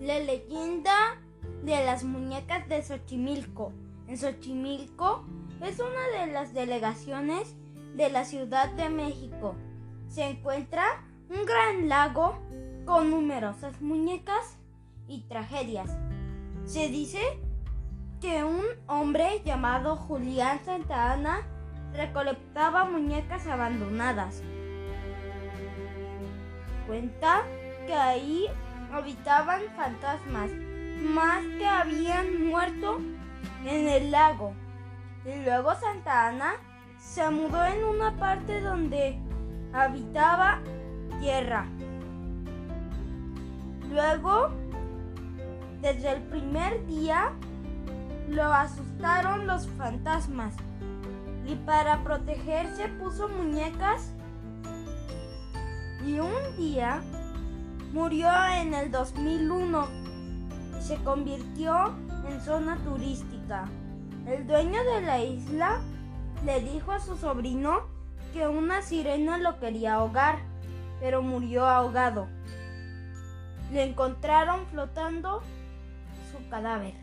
leyenda de las muñecas de Xochimilco. En Xochimilco es una de las delegaciones de la Ciudad de México. Se encuentra un gran lago con numerosas muñecas y tragedias. Se dice que un hombre llamado Julián Santa Ana recolectaba muñecas abandonadas. Cuenta que ahí habitaban fantasmas, más que habían muerto en el lago. Y luego Santa Ana se mudó en una parte donde habitaba tierra. Luego, desde el primer día, lo asustaron los fantasmas y para protegerse puso muñecas y un día murió en el 2001 y se convirtió en zona turística. El dueño de la isla le dijo a su sobrino que una sirena lo quería ahogar, pero murió ahogado. Le encontraron flotando su cadáver.